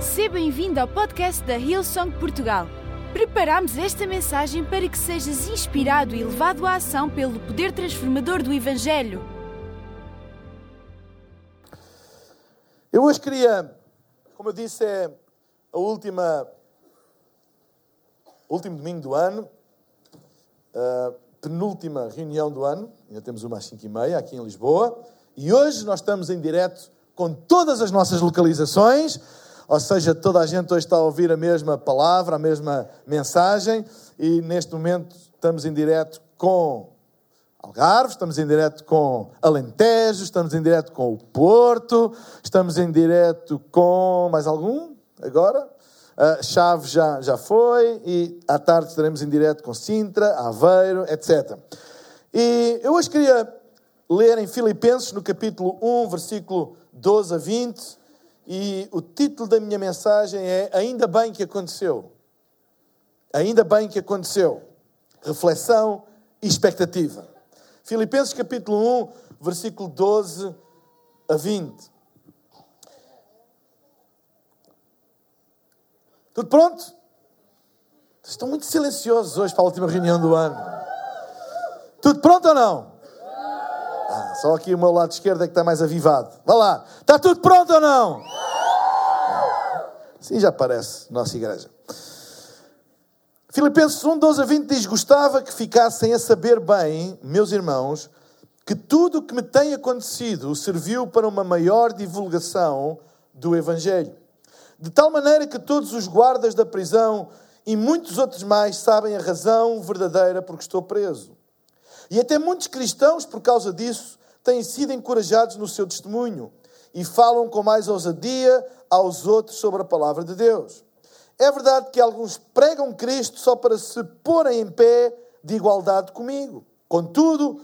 Seja bem-vindo ao podcast da Hillsong Portugal. Preparamos esta mensagem para que sejas inspirado e levado à ação pelo poder transformador do Evangelho. Eu hoje queria, como eu disse, é a última, último domingo do ano, a penúltima reunião do ano, ainda temos uma às 5 e meia aqui em Lisboa, e hoje nós estamos em direto com todas as nossas localizações, ou seja, toda a gente hoje está a ouvir a mesma palavra, a mesma mensagem, e neste momento estamos em direto com Algarve, estamos em direto com Alentejo, estamos em direto com o Porto, estamos em direto com mais algum agora? Uh, Chaves já, já foi, e à tarde estaremos em direto com Sintra, Aveiro, etc. E eu hoje queria ler em Filipenses, no capítulo 1, versículo 12 a 20, e o título da minha mensagem é Ainda bem que aconteceu. Ainda bem que aconteceu. Reflexão e expectativa. Filipenses capítulo 1, versículo 12 a 20. Tudo pronto? Estão muito silenciosos hoje para a última reunião do ano. Tudo pronto ou não? Ah, só aqui o meu lado esquerdo é que está mais avivado. Vá lá. Está tudo pronto ou não? Sim, já parece nossa igreja. Filipenses 1, 12 a 20 diz: Gostava que ficassem a saber bem, meus irmãos, que tudo o que me tem acontecido serviu para uma maior divulgação do Evangelho. De tal maneira que todos os guardas da prisão e muitos outros mais sabem a razão verdadeira porque estou preso. E até muitos cristãos, por causa disso, têm sido encorajados no seu testemunho e falam com mais ousadia aos outros sobre a palavra de Deus. É verdade que alguns pregam Cristo só para se porem em pé de igualdade comigo. Contudo,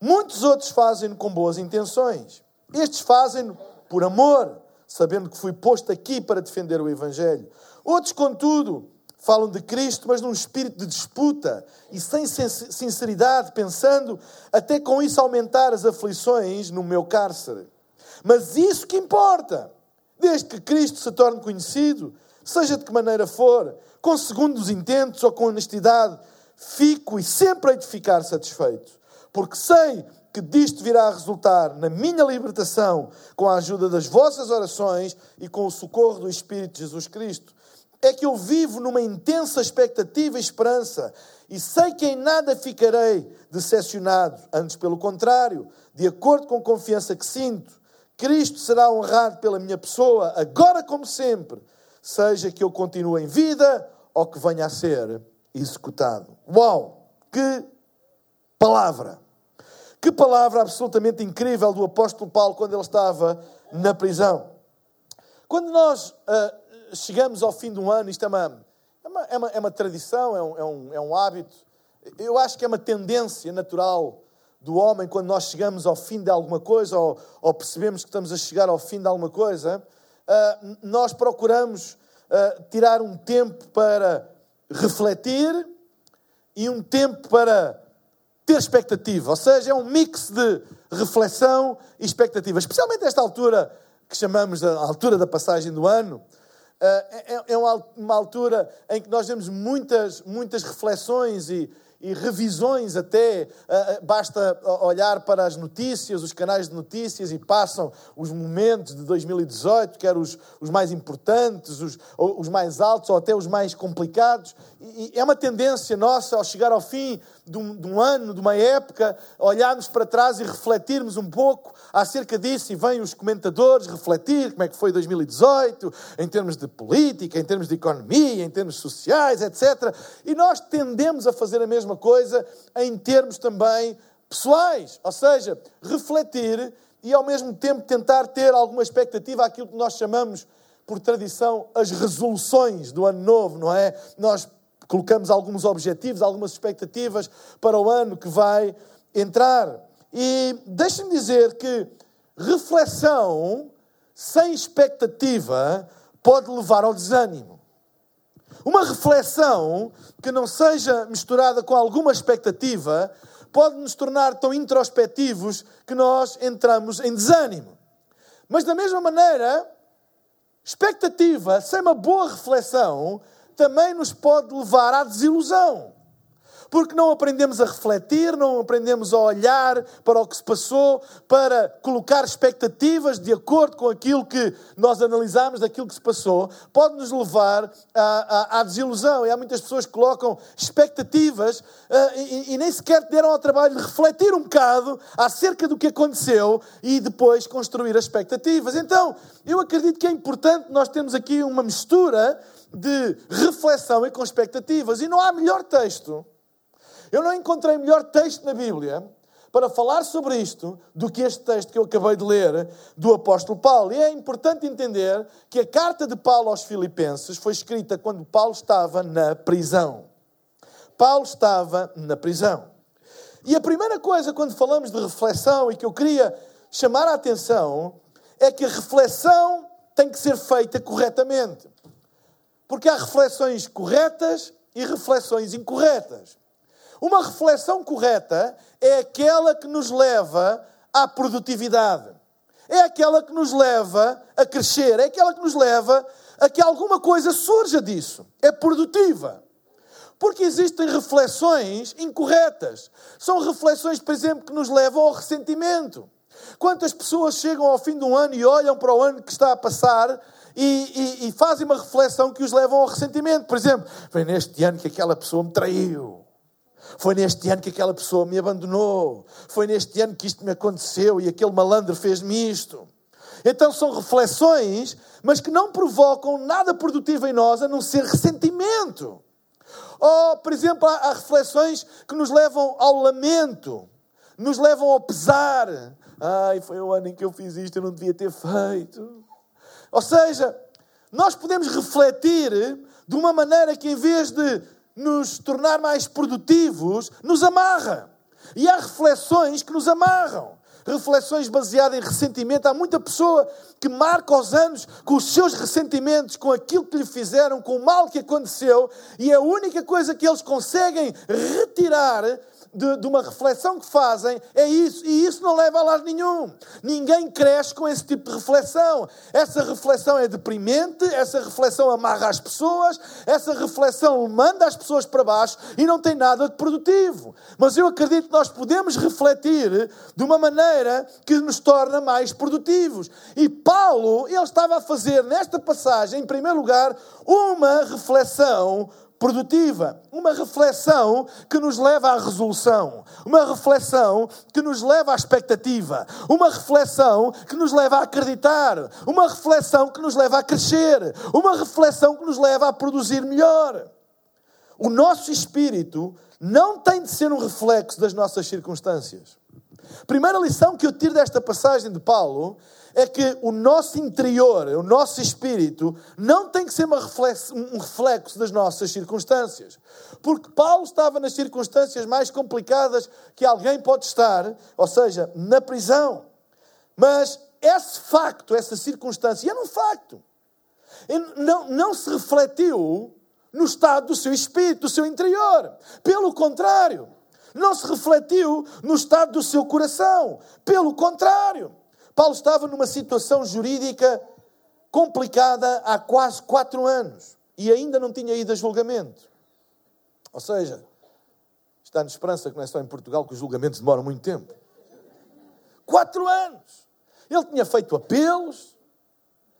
muitos outros fazem-no com boas intenções. Estes fazem-no por amor, sabendo que fui posto aqui para defender o Evangelho. Outros, contudo, falam de Cristo, mas num espírito de disputa e sem sinceridade, pensando até com isso aumentar as aflições no meu cárcere. Mas isso que importa, desde que Cristo se torne conhecido, seja de que maneira for, com segundos intentos ou com honestidade, fico e sempre hei de ficar satisfeito, porque sei que disto virá a resultar na minha libertação com a ajuda das vossas orações e com o socorro do Espírito de Jesus Cristo. É que eu vivo numa intensa expectativa e esperança e sei que em nada ficarei decepcionado, antes pelo contrário, de acordo com a confiança que sinto, Cristo será honrado pela minha pessoa, agora como sempre, seja que eu continue em vida ou que venha a ser executado. Uau! Que palavra! Que palavra absolutamente incrível do apóstolo Paulo quando ele estava na prisão. Quando nós uh, chegamos ao fim de um ano, isto é uma, é uma, é uma, é uma tradição, é um, é, um, é um hábito, eu acho que é uma tendência natural do homem quando nós chegamos ao fim de alguma coisa ou, ou percebemos que estamos a chegar ao fim de alguma coisa, uh, nós procuramos uh, tirar um tempo para refletir e um tempo para ter expectativa. Ou seja, é um mix de reflexão e expectativa. Especialmente nesta altura que chamamos a altura da passagem do ano, eh, é, é uma altura em que nós vemos muitas, muitas reflexões e, e revisões até. Eh, eh, basta olhar para as notícias, os canais de notícias e passam os momentos de 2018, quer os, os mais importantes, os, os mais altos ou até os mais complicados. E, é uma tendência nossa, ao chegar ao fim de um, de um, ano, de uma época, olharmos para trás e refletirmos um pouco acerca disso e vêm os comentadores refletir como é que foi 2018, em termos de política, em termos de economia, em termos sociais, etc. E nós tendemos a fazer a mesma coisa em termos também pessoais, ou seja, refletir e ao mesmo tempo tentar ter alguma expectativa àquilo que nós chamamos por tradição as resoluções do ano novo, não é? Nós colocamos alguns objetivos, algumas expectativas para o ano que vai entrar. E deixem-me dizer que reflexão sem expectativa pode levar ao desânimo. Uma reflexão que não seja misturada com alguma expectativa pode nos tornar tão introspectivos que nós entramos em desânimo. Mas da mesma maneira, expectativa sem uma boa reflexão também nos pode levar à desilusão porque não aprendemos a refletir, não aprendemos a olhar para o que se passou, para colocar expectativas de acordo com aquilo que nós analisamos daquilo que se passou, pode nos levar à, à, à desilusão. E há muitas pessoas que colocam expectativas uh, e, e nem sequer deram ao trabalho de refletir um bocado acerca do que aconteceu e depois construir as expectativas. Então, eu acredito que é importante nós termos aqui uma mistura de reflexão e com expectativas. E não há melhor texto eu não encontrei melhor texto na Bíblia para falar sobre isto do que este texto que eu acabei de ler do apóstolo Paulo. E é importante entender que a carta de Paulo aos Filipenses foi escrita quando Paulo estava na prisão. Paulo estava na prisão. E a primeira coisa quando falamos de reflexão e que eu queria chamar a atenção é que a reflexão tem que ser feita corretamente. Porque há reflexões corretas e reflexões incorretas. Uma reflexão correta é aquela que nos leva à produtividade. É aquela que nos leva a crescer, é aquela que nos leva a que alguma coisa surja disso. É produtiva. Porque existem reflexões incorretas. São reflexões, por exemplo, que nos levam ao ressentimento. Quantas pessoas chegam ao fim de um ano e olham para o ano que está a passar e, e, e fazem uma reflexão que os levam ao ressentimento? Por exemplo, vem neste ano que aquela pessoa me traiu. Foi neste ano que aquela pessoa me abandonou. Foi neste ano que isto me aconteceu e aquele malandro fez-me isto. Então são reflexões, mas que não provocam nada produtivo em nós a não ser ressentimento. Ou, por exemplo, há, reflexões que nos levam ao lamento, nos levam ao pesar. Ai, foi o ano em que eu fiz isto, eu não devia ter feito. Ou seja, nós podemos refletir de uma maneira que, em vez de nos tornar mais produtivos, nos amarra. E há reflexões que nos amarram. Reflexões baseadas em ressentimento. Há muita pessoa que marca os anos com os seus ressentimentos, com aquilo que lhe fizeram, com o mal que aconteceu, e a única coisa que eles conseguem retirar de, de, uma reflexão que fazem é isso, e isso não leva a lado nenhum. Ninguém cresce com esse tipo de reflexão. Essa reflexão é deprimente, essa reflexão amarra as pessoas, essa reflexão manda as pessoas para baixo e não tem nada de produtivo. Mas eu acredito que nós podemos refletir de uma maneira que nos torna mais produtivos. E Paulo, ele estava a fazer nesta passagem, em primeiro lugar, uma reflexão produtiva, uma reflexão que nos leva à resolução, uma reflexão que nos leva à expectativa, uma reflexão que nos leva a acreditar, uma reflexão que nos leva a crescer, uma reflexão que nos leva a produzir melhor. O nosso espírito não tem de ser um reflexo das nossas circunstâncias. Primeira lição que eu tiro desta passagem de Paulo é que o nosso interior, o nosso espírito, não tem que ser reflexo, um reflexo das nossas circunstâncias. Porque Paulo estava nas circunstâncias mais complicadas que alguém pode estar, ou seja, na prisão. Mas esse facto, essa circunstância, era um facto. Não, não se refletiu no estado do seu espírito, do seu interior. Pelo contrário, não se refletiu no estado do seu coração. Pelo contrário, Paulo estava numa situação jurídica complicada há quase quatro anos e ainda não tinha ido a julgamento. Ou seja, está-nos esperança que não é só em Portugal que os julgamentos demoram muito tempo. Quatro anos! Ele tinha feito apelos,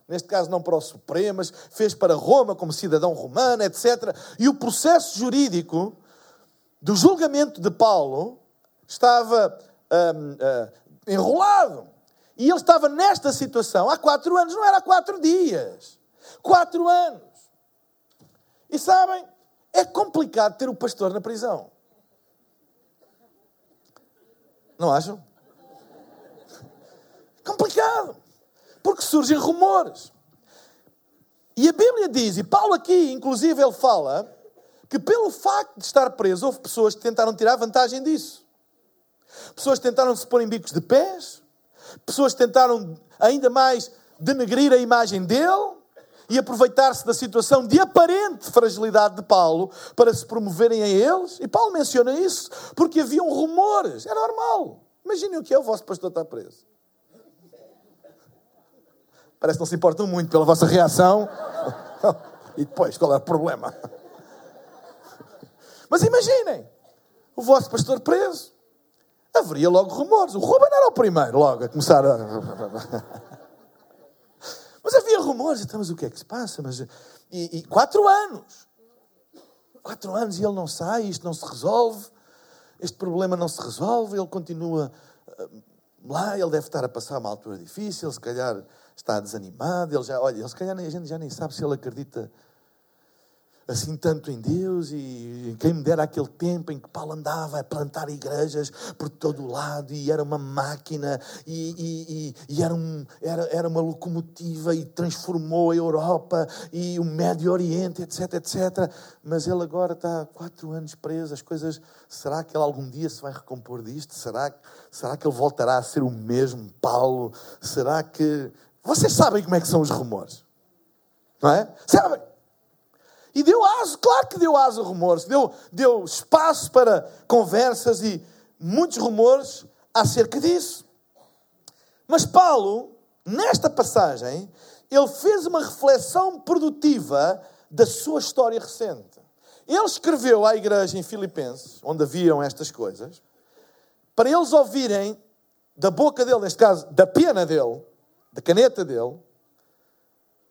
neste caso não para o Supremo, mas fez para Roma como cidadão romano, etc. E o processo jurídico do julgamento de Paulo estava hum, hum, enrolado. E ele estava nesta situação há quatro anos, não era há quatro dias. Quatro anos. E sabem, é complicado ter o pastor na prisão. Não acham? Complicado. Porque surgem rumores. E a Bíblia diz, e Paulo aqui, inclusive, ele fala que pelo facto de estar preso, houve pessoas que tentaram tirar vantagem disso. Pessoas tentaram se pôr em bicos de pés, Pessoas tentaram ainda mais denegrir a imagem dele e aproveitar-se da situação de aparente fragilidade de Paulo para se promoverem a eles. E Paulo menciona isso porque haviam rumores. É normal. Imaginem o que é o vosso pastor estar preso. Parece que não se importam muito pela vossa reação. e depois, qual é o problema? Mas imaginem, o vosso pastor preso. Haveria logo rumores. O Ruben era o primeiro logo a começar a. Mas havia rumores. Então, mas o que é que se passa? Mas, e, e quatro anos. Quatro anos e ele não sai, isto não se resolve. Este problema não se resolve, ele continua ah, lá, ele deve estar a passar uma altura difícil, se calhar está desanimado, ele já, olha, ele, se calhar a gente já nem sabe se ele acredita assim tanto em Deus e quem me dera aquele tempo em que Paulo andava a plantar igrejas por todo o lado e era uma máquina e, e, e, e era, um, era, era uma locomotiva e transformou a Europa e o Médio Oriente, etc, etc. Mas ele agora está quatro anos preso, as coisas, será que ele algum dia se vai recompor disto? Será, será que ele voltará a ser o mesmo Paulo? Será que... Vocês sabem como é que são os rumores, não é? Sabem? E deu aso, claro que deu aso a rumores, deu, deu espaço para conversas e muitos rumores acerca disso. Mas Paulo, nesta passagem, ele fez uma reflexão produtiva da sua história recente. Ele escreveu à igreja em Filipenses, onde haviam estas coisas, para eles ouvirem da boca dele, neste caso, da pena dele, da caneta dele,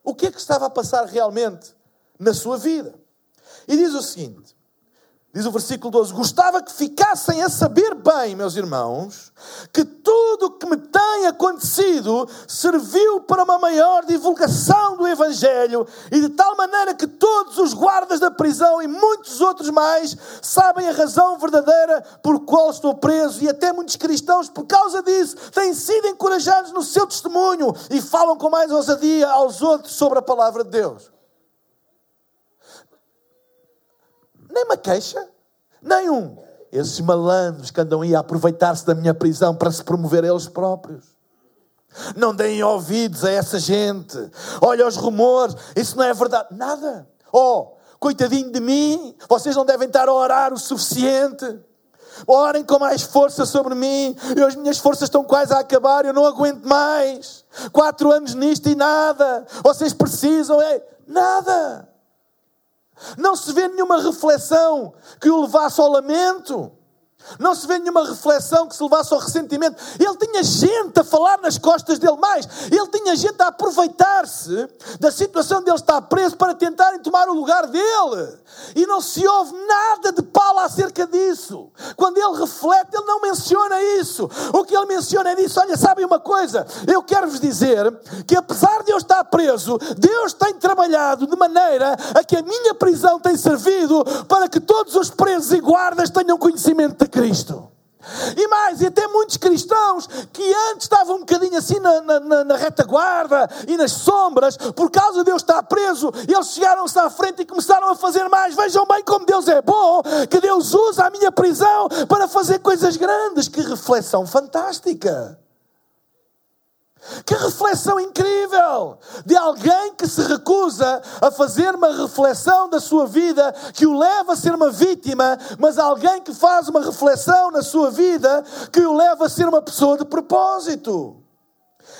o que é que estava a passar realmente na sua vida. E diz o seguinte: Diz o versículo 12: Gostava que ficassem a saber bem, meus irmãos, que tudo o que me tem acontecido serviu para uma maior divulgação do Evangelho e de tal maneira que todos os guardas da prisão e muitos outros mais sabem a razão verdadeira por qual estou preso e até muitos cristãos, por causa disso, têm sido encorajados no seu testemunho e falam com mais ousadia aos outros sobre a palavra de Deus. Nem uma queixa. Nenhum. Esses malandros que andam aí a aproveitar-se da minha prisão para se promover eles próprios. Não deem ouvidos a essa gente. Olha os rumores. Isso não é verdade. Nada. Oh, coitadinho de mim. Vocês não devem estar a orar o suficiente. Orem com mais força sobre mim. Eu, as minhas forças estão quase a acabar. Eu não aguento mais. Quatro anos nisto e nada. Vocês precisam. É nada. Não se vê nenhuma reflexão que o levasse ao lamento. Não se vê nenhuma reflexão que se levasse ao ressentimento. Ele tinha gente a falar nas costas dele mais. Ele tinha gente a aproveitar-se da situação dele estar preso para tentarem tomar o lugar dele. E não se ouve nada de Paulo acerca disso. Quando ele reflete, ele não menciona isso. O que ele menciona é disso. Olha, sabem uma coisa? Eu quero vos dizer que apesar de eu estar preso, Deus tem trabalhado de maneira a que a minha prisão tem servido para que todos os presos e guardas tenham conhecimento de Cristo. E mais, e até muitos cristãos que antes estavam um bocadinho assim na, na, na retaguarda e nas sombras, por causa de Deus estar preso, eles chegaram-se à frente e começaram a fazer mais. Vejam bem como Deus é bom, que Deus usa a minha prisão para fazer coisas grandes. Que reflexão fantástica! Que reflexão incrível de alguém que se recusa a fazer uma reflexão da sua vida que o leva a ser uma vítima, mas alguém que faz uma reflexão na sua vida que o leva a ser uma pessoa de propósito.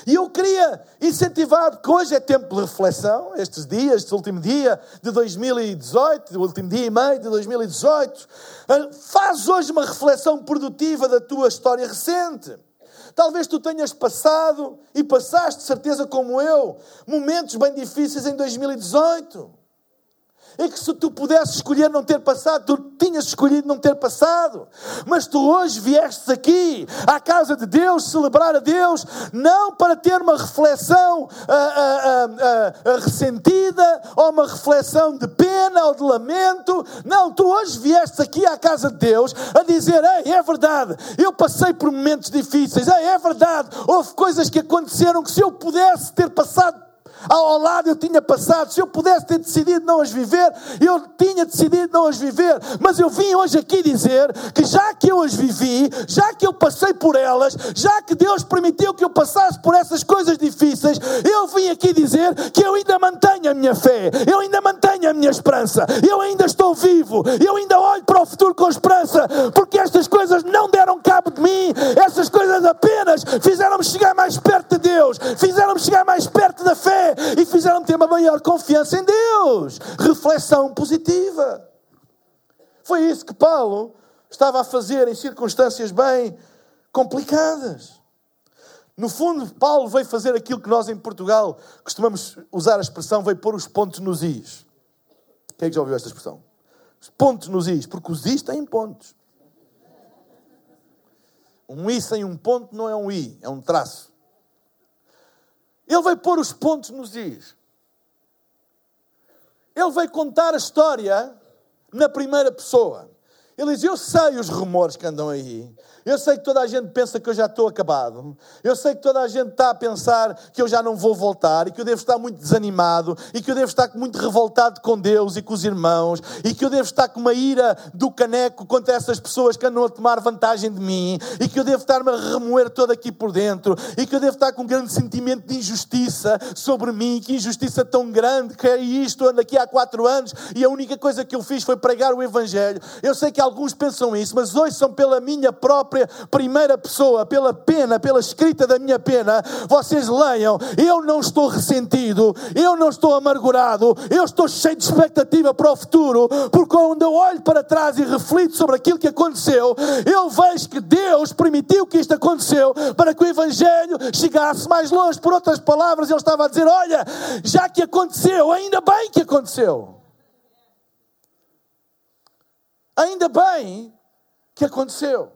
E eu queria incentivar, que hoje é tempo de reflexão, estes dias, este último dia de 2018, o último dia e meio de 2018, eh, faz hoje uma reflexão produtiva da tua história recente. Talvez tu tenhas passado e passaste, certeza como eu, momentos bem difíceis em 2018 é que se tu pudesses escolher não ter passado, tu tinhas escolhido não ter passado. Mas tu hoje viestes aqui à casa de Deus, celebrar a Deus, não para ter uma reflexão ah, ah, ah, ressentida, ou uma reflexão de pena ou de lamento. Não, tu hoje viestes aqui à casa de Deus a dizer: Ei, é verdade, eu passei por momentos difíceis, Ei, é verdade, houve coisas que aconteceram que se eu pudesse ter passado ao lado eu tinha passado. Se eu pudesse ter decidido não as viver, eu tinha decidido não as viver. Mas eu vim hoje aqui dizer que já que eu as vivi, já que eu passei por elas, já que Deus permitiu que eu passasse por essas coisas difíceis, eu vim aqui dizer que eu ainda mantenho a minha fé, eu ainda mantenho a minha esperança, eu ainda estou vivo, eu ainda olho para o futuro com esperança, porque estas coisas não deram cabo de mim, essas coisas apenas fizeram-me chegar mais perto de Deus, fizeram-me chegar mais perto da fé e fizeram-me ter uma maior confiança em Deus. Reflexão positiva. Foi isso que Paulo estava a fazer em circunstâncias bem complicadas. No fundo, Paulo veio fazer aquilo que nós em Portugal costumamos usar a expressão, veio pôr os pontos nos is. Quem é que já ouviu esta expressão? Os pontos nos is, porque os is têm pontos. Um i sem um ponto não é um i, é um traço. Ele veio pôr os pontos nos is. Ele veio contar a história na primeira pessoa. Ele diz: Eu sei os rumores que andam aí. Eu sei que toda a gente pensa que eu já estou acabado. Eu sei que toda a gente está a pensar que eu já não vou voltar e que eu devo estar muito desanimado e que eu devo estar muito revoltado com Deus e com os irmãos e que eu devo estar com uma ira do caneco contra essas pessoas que andam a tomar vantagem de mim e que eu devo estar-me a remoer todo aqui por dentro e que eu devo estar com um grande sentimento de injustiça sobre mim. Que injustiça tão grande que é isto. Ando aqui há quatro anos e a única coisa que eu fiz foi pregar o Evangelho. Eu sei que alguns pensam isso, mas hoje são pela minha própria primeira pessoa, pela pena, pela escrita da minha pena, vocês leiam: eu não estou ressentido, eu não estou amargurado, eu estou cheio de expectativa para o futuro, porque quando eu olho para trás e reflito sobre aquilo que aconteceu, eu vejo que Deus permitiu que isto aconteceu para que o Evangelho chegasse mais longe. Por outras palavras, ele estava a dizer: olha, já que aconteceu, ainda bem que aconteceu. Ainda bem que aconteceu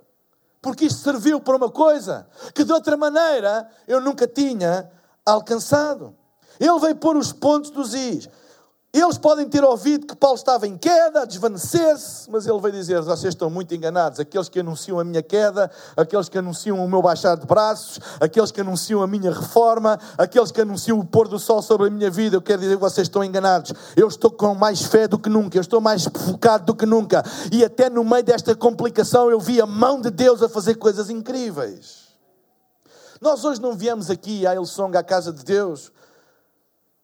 porque isto serviu para uma coisa que de outra maneira eu nunca tinha alcançado. Ele veio pôr os pontos dos is. Eles podem ter ouvido que Paulo estava em queda, a desvanecer-se, mas ele veio dizer: vocês estão muito enganados. Aqueles que anunciam a minha queda, aqueles que anunciam o meu baixar de braços, aqueles que anunciam a minha reforma, aqueles que anunciam o pôr do sol sobre a minha vida, eu quero dizer que vocês estão enganados. Eu estou com mais fé do que nunca, eu estou mais focado do que nunca. E até no meio desta complicação eu vi a mão de Deus a fazer coisas incríveis. Nós hoje não viemos aqui à Ilsong, à casa de Deus,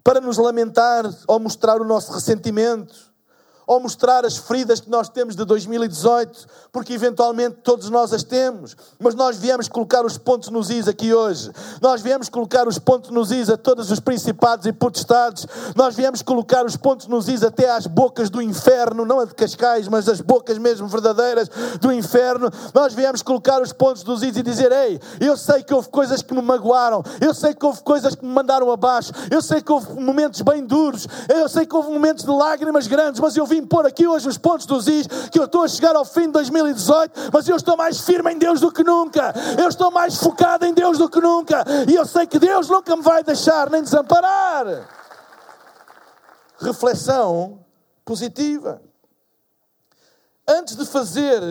para nos lamentar ou mostrar o nosso ressentimento ou mostrar as feridas que nós temos de 2018, porque eventualmente todos nós as temos, mas nós viemos colocar os pontos nos is aqui hoje. Nós viemos colocar os pontos nos is a todos os principados e potestades. Nós viemos colocar os pontos nos is até às bocas do inferno, não a de Cascais, mas as bocas mesmo verdadeiras do inferno. Nós viemos colocar os pontos nos is e dizer: Ei, eu sei que houve coisas que me magoaram, eu sei que houve coisas que me mandaram abaixo, eu sei que houve momentos bem duros, eu sei que houve momentos de lágrimas grandes, mas eu vi vim pôr aqui hoje os pontos dos is, que eu estou a chegar ao fim de 2018, mas eu estou mais firme em Deus do que nunca. Eu estou mais focado em Deus do que nunca. E eu sei que Deus nunca me vai deixar nem desamparar. Reflexão positiva. Antes de fazer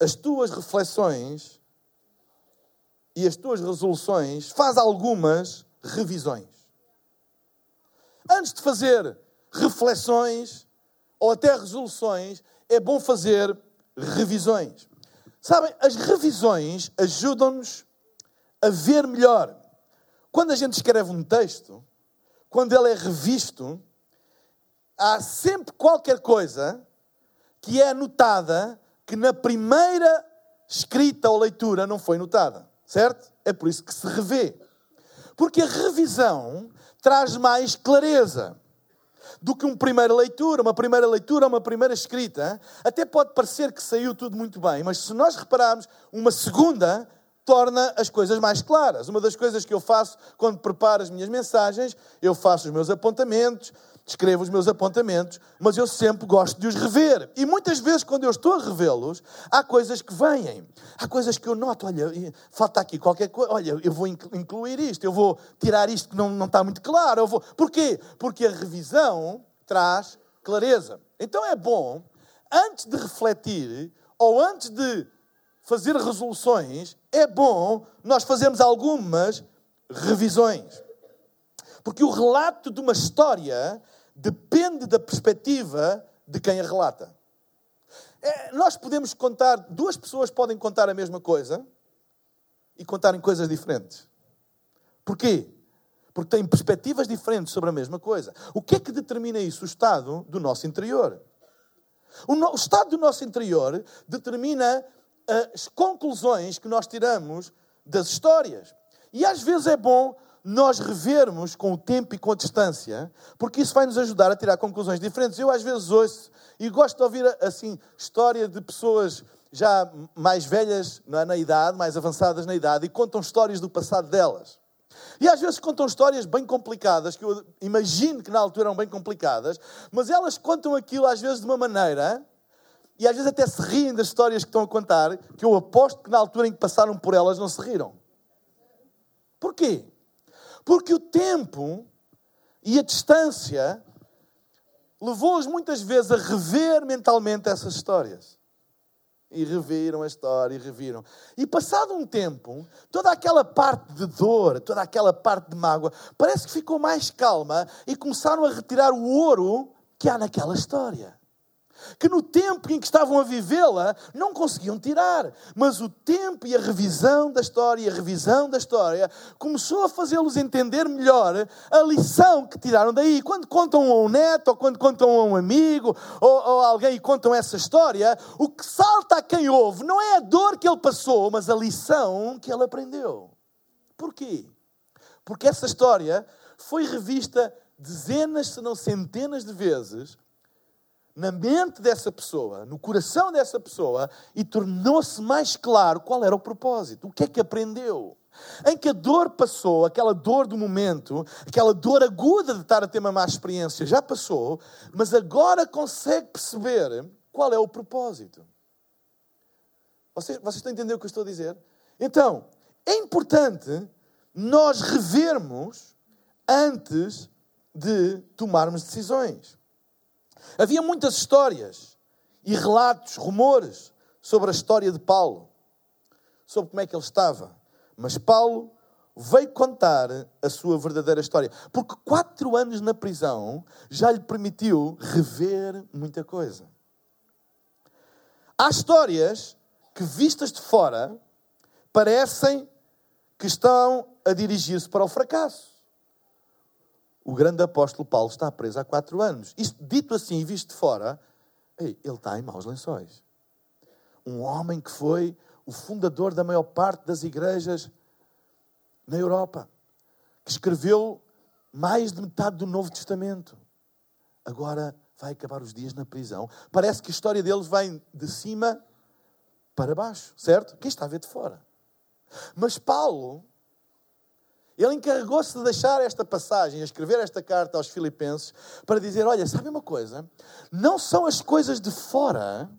as tuas reflexões e as tuas resoluções, faz algumas revisões antes de fazer reflexões ou até resoluções, é bom fazer revisões. Sabem, as revisões ajudam-nos a ver melhor. Quando a gente escreve um texto, quando ele é revisto, há sempre qualquer coisa que é notada que na primeira escrita ou leitura não foi notada, certo? É por isso que se revê. Porque a revisão traz mais clareza do que uma primeira leitura. Uma primeira leitura, uma primeira escrita, até pode parecer que saiu tudo muito bem, mas se nós repararmos, uma segunda torna as coisas mais claras. Uma das coisas que eu faço quando preparo as minhas mensagens, eu faço os meus apontamentos, escrevo os meus apontamentos, mas eu sempre gosto de os rever. E muitas vezes, quando eu estou a revê-los, há coisas que vêm. Há coisas que eu noto, olha, falta aqui qualquer coisa, olha, eu vou incluir isto, eu vou tirar isto que não, não está muito claro. Eu vou... Porquê? Porque a revisão traz clareza. Então é bom, antes de refletir, ou antes de fazer resoluções, é bom nós fazermos algumas revisões. Porque o relato de uma história depende da perspectiva de quem a relata. É, nós podemos contar, duas pessoas podem contar a mesma coisa e contarem coisas diferentes. Porquê? Porque têm perspectivas diferentes sobre a mesma coisa. O que é que determina isso? O estado do nosso interior. O, no, o estado do nosso interior determina uh, as conclusões que nós tiramos das histórias. E às vezes é bom nós revermos com o tempo e com a distância, porque isso vai nos ajudar a tirar conclusões diferentes. Eu às vezes ouço e gosto de ouvir assim história de pessoas já mais velhas na idade, mais avançadas na idade, e contam histórias do passado delas. E às vezes contam histórias bem complicadas, que eu imagino que na altura eram bem complicadas, mas elas contam aquilo às vezes de uma maneira, e às vezes até se riem das histórias que estão a contar, que eu aposto que na altura em que passaram por elas não se riram. Porquê? Porque o tempo e a distância levou-os muitas vezes a rever mentalmente essas histórias. E reviram a história, e reviram. E passado um tempo, toda aquela parte de dor, toda aquela parte de mágoa, parece que ficou mais calma e começaram a retirar o ouro que há naquela história que no tempo em que estavam a vivê-la não conseguiam tirar. Mas o tempo e a revisão da história, e a revisão da história, começou a fazê-los entender melhor a lição que tiraram daí. Quando contam a um neto, ou quando contam a um amigo, ou, ou alguém e contam essa história, o que salta a quem ouve não é a dor que ele passou, mas a lição que ele aprendeu. Porquê? Porque essa história foi revista dezenas, se não centenas de vezes na mente dessa pessoa, no coração dessa pessoa, e tornou-se mais claro qual era o propósito, o que é que aprendeu. Em que a dor passou, aquela dor do momento, aquela dor aguda de estar a ter uma má experiência, já passou, mas agora consegue perceber qual é o propósito. Vocês, vocês estão a entender o que eu estou a dizer? Então, é importante nós revermos antes de tomarmos decisões. Havia muitas histórias e relatos, rumores sobre a história de Paulo, sobre como é que ele estava. Mas Paulo veio contar a sua verdadeira história, porque quatro anos na prisão já lhe permitiu rever muita coisa. Há histórias que, vistas de fora, parecem que estão a dirigir-se para o fracasso o grande apóstolo Paulo está preso há quatro anos. Isto, dito assim e visto de fora, ele está em maus lençóis. Um homem que foi o fundador da maior parte das igrejas na Europa, que escreveu mais de metade do Novo Testamento. Agora vai acabar os dias na prisão. Parece que a história deles vem de cima para baixo, certo? Quem está a ver de fora? Mas Paulo ele encarregou-se de deixar esta passagem, escrever esta carta aos Filipenses, para dizer: Olha, sabe uma coisa? Não são as coisas de fora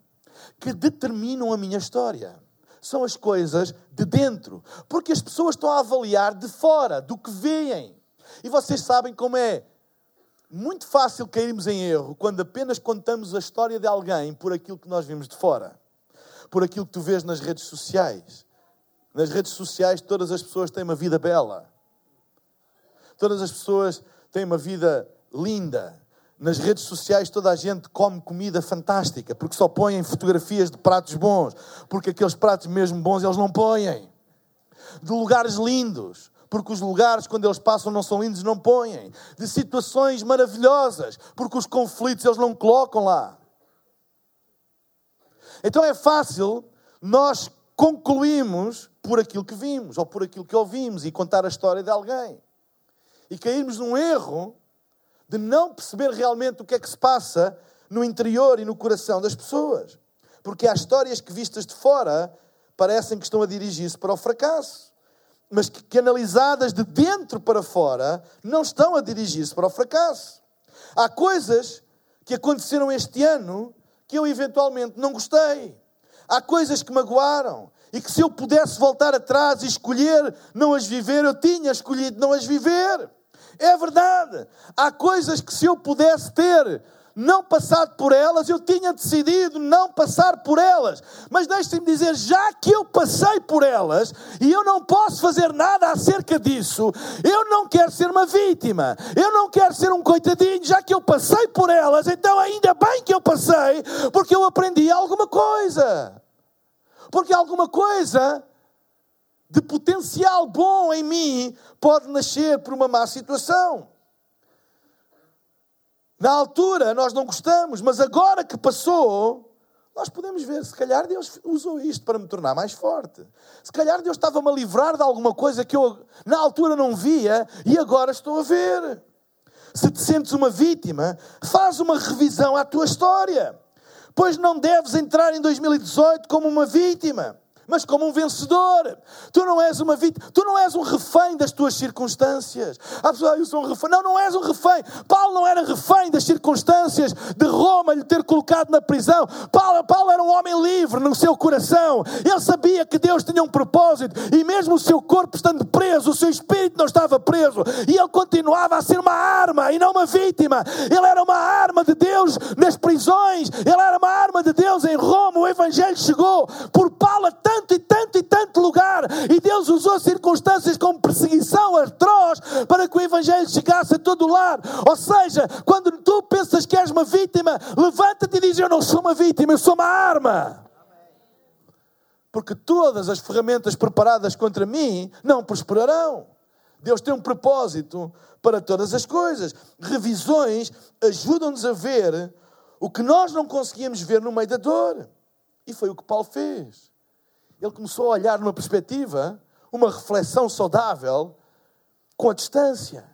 que determinam a minha história. São as coisas de dentro. Porque as pessoas estão a avaliar de fora, do que veem. E vocês sabem como é muito fácil cairmos em erro quando apenas contamos a história de alguém por aquilo que nós vimos de fora, por aquilo que tu vês nas redes sociais. Nas redes sociais, todas as pessoas têm uma vida bela. Todas as pessoas têm uma vida linda. Nas redes sociais toda a gente come comida fantástica, porque só põem fotografias de pratos bons, porque aqueles pratos mesmo bons eles não põem. De lugares lindos, porque os lugares, quando eles passam, não são lindos, não põem. De situações maravilhosas, porque os conflitos eles não colocam lá. Então é fácil nós concluirmos por aquilo que vimos ou por aquilo que ouvimos e contar a história de alguém e cairmos num erro de não perceber realmente o que é que se passa no interior e no coração das pessoas. Porque há histórias que, vistas de fora, parecem que estão a dirigir-se para o fracasso, mas que, que, analisadas de dentro para fora, não estão a dirigir-se para o fracasso. Há coisas que aconteceram este ano que eu eventualmente não gostei. Há coisas que magoaram e que se eu pudesse voltar atrás e escolher não as viver, eu tinha escolhido não as viver. É verdade. Há coisas que se eu pudesse ter não passado por elas, eu tinha decidido não passar por elas. Mas deixem-me dizer, já que eu passei por elas e eu não posso fazer nada acerca disso, eu não quero ser uma vítima, eu não quero ser um coitadinho, já que eu passei por elas, então ainda bem que eu passei, porque eu aprendi alguma coisa. Porque alguma coisa de potencial bom em mim pode nascer por uma má situação. Na altura nós não gostamos, mas agora que passou, nós podemos ver, se calhar Deus usou isto para me tornar mais forte. Se calhar Deus estava-me a livrar de alguma coisa que eu na altura não via e agora estou a ver. Se te sentes uma vítima, faz uma revisão à tua história. Pois não deves entrar em 2018 como uma vítima mas como um vencedor. Tu não és uma vítima, tu não és um refém das tuas circunstâncias. Ah, eu sou um refém. Não, não és um refém. Paulo não era refém das circunstâncias de Roma lhe ter colocado na prisão. Paulo, Paulo era um homem livre no seu coração. Ele sabia que Deus tinha um propósito e mesmo o seu corpo estando preso, o seu espírito não estava preso e ele continuava a ser uma arma e não uma vítima. Ele era uma arma de Deus nas prisões. Ele era uma arma de Deus em Roma. O evangelho chegou por Paulo a tanto tanto e tanto e tanto lugar. E Deus usou circunstâncias como perseguição atroz para que o Evangelho chegasse a todo lar. Ou seja, quando tu pensas que és uma vítima, levanta-te e diz: Eu não sou uma vítima, eu sou uma arma. Porque todas as ferramentas preparadas contra mim não prosperarão. Deus tem um propósito para todas as coisas. Revisões ajudam-nos a ver o que nós não conseguíamos ver no meio da dor. E foi o que Paulo fez ele começou a olhar numa perspectiva, uma reflexão saudável, com a distância.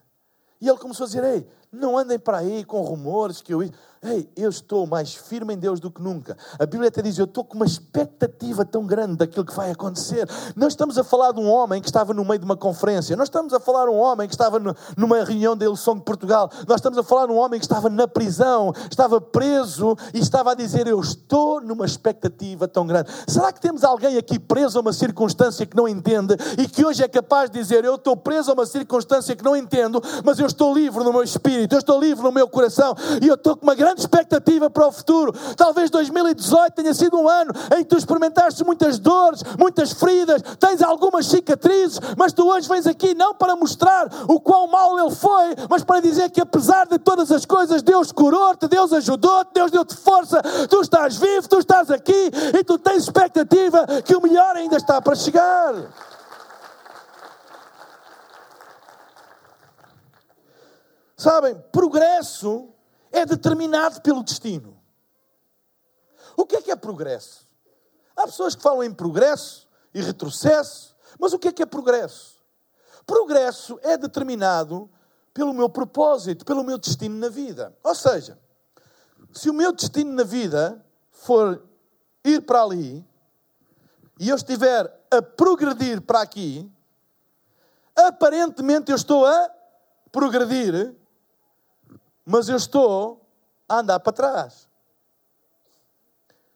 E ele começou a dizer: Ei, não andem para aí com rumores que eu. Ei, eu estou mais firme em Deus do que nunca. A Bíblia até diz: Eu estou com uma expectativa tão grande daquilo que vai acontecer. Nós estamos a falar de um homem que estava no meio de uma conferência. Nós estamos a falar de um homem que estava no, numa reunião da Eleição de Portugal. Nós estamos a falar de um homem que estava na prisão, estava preso e estava a dizer: Eu estou numa expectativa tão grande. Será que temos alguém aqui preso a uma circunstância que não entende e que hoje é capaz de dizer: Eu estou preso a uma circunstância que não entendo, mas eu estou livre no meu espírito, eu estou livre no meu coração e eu estou com uma grande grande expectativa para o futuro. Talvez 2018 tenha sido um ano em que tu experimentaste muitas dores, muitas feridas, tens algumas cicatrizes, mas tu hoje vens aqui não para mostrar o quão mal ele foi, mas para dizer que apesar de todas as coisas, Deus curou-te, Deus ajudou-te, Deus deu-te força, tu estás vivo, tu estás aqui e tu tens expectativa que o melhor ainda está para chegar. Sabem, progresso é determinado pelo destino. O que é que é progresso? Há pessoas que falam em progresso e retrocesso, mas o que é que é progresso? Progresso é determinado pelo meu propósito, pelo meu destino na vida. Ou seja, se o meu destino na vida for ir para ali e eu estiver a progredir para aqui, aparentemente eu estou a progredir, mas eu estou a andar para trás.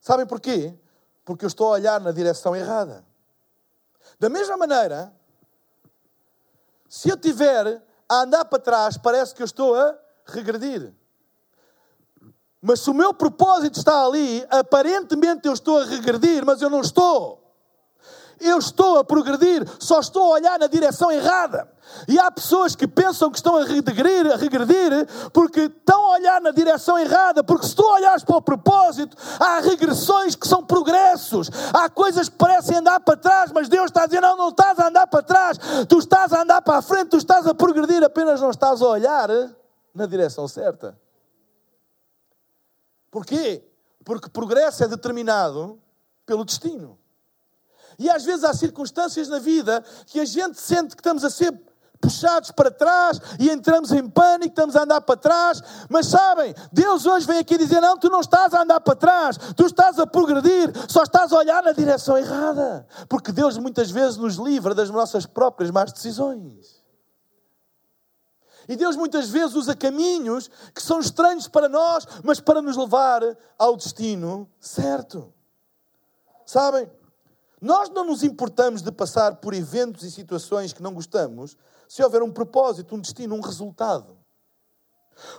Sabem porquê? Porque eu estou a olhar na direção errada. Da mesma maneira, se eu tiver a andar para trás, parece que eu estou a regredir. Mas se o meu propósito está ali, aparentemente eu estou a regredir, mas eu não estou eu estou a progredir, só estou a olhar na direção errada. E há pessoas que pensam que estão a regredir, a regredir porque estão a olhar na direção errada, porque se tu olhares para o propósito, há regressões que são progressos, há coisas que parecem andar para trás, mas Deus está a dizer: não, não estás a andar para trás, tu estás a andar para a frente, tu estás a progredir, apenas não estás a olhar na direção certa. Porquê? Porque progresso é determinado pelo destino. E às vezes há circunstâncias na vida que a gente sente que estamos a ser puxados para trás e entramos em pânico, estamos a andar para trás. Mas sabem, Deus hoje vem aqui dizer: não, tu não estás a andar para trás, tu estás a progredir, só estás a olhar na direção errada. Porque Deus muitas vezes nos livra das nossas próprias más decisões. E Deus muitas vezes usa caminhos que são estranhos para nós, mas para nos levar ao destino certo. Sabem? Nós não nos importamos de passar por eventos e situações que não gostamos se houver um propósito, um destino, um resultado.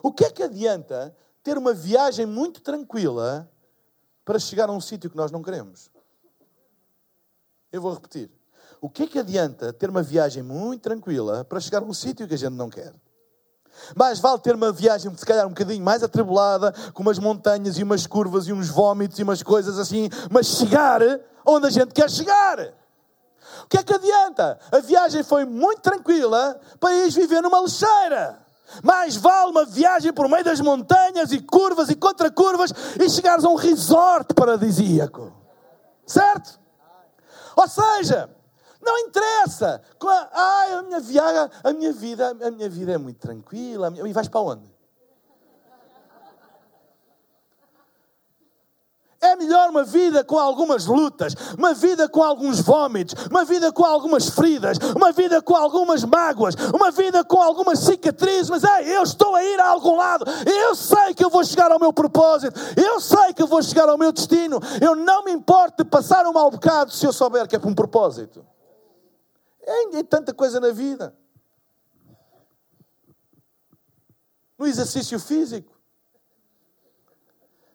O que é que adianta ter uma viagem muito tranquila para chegar a um sítio que nós não queremos? Eu vou repetir. O que é que adianta ter uma viagem muito tranquila para chegar a um sítio que a gente não quer? Mais vale ter uma viagem, se calhar, um bocadinho mais atribulada, com umas montanhas e umas curvas e uns vômitos e umas coisas assim, mas chegar onde a gente quer chegar. O que é que adianta? A viagem foi muito tranquila para ir viver numa lixeira. Mais vale uma viagem por meio das montanhas e curvas e contra-curvas e chegares a um resort paradisíaco. Certo? Ou seja, não interessa. Ai, a minha viagem, a minha vida, a minha vida é muito tranquila. E vais para onde? É melhor uma vida com algumas lutas, uma vida com alguns vômitos, uma vida com algumas feridas, uma vida com algumas mágoas, uma vida com algumas cicatrizes, mas é, eu estou a ir a algum lado, eu sei que eu vou chegar ao meu propósito, eu sei que eu vou chegar ao meu destino, eu não me importo de passar um mau bocado se eu souber que é por um propósito. É, é tanta coisa na vida. No exercício físico.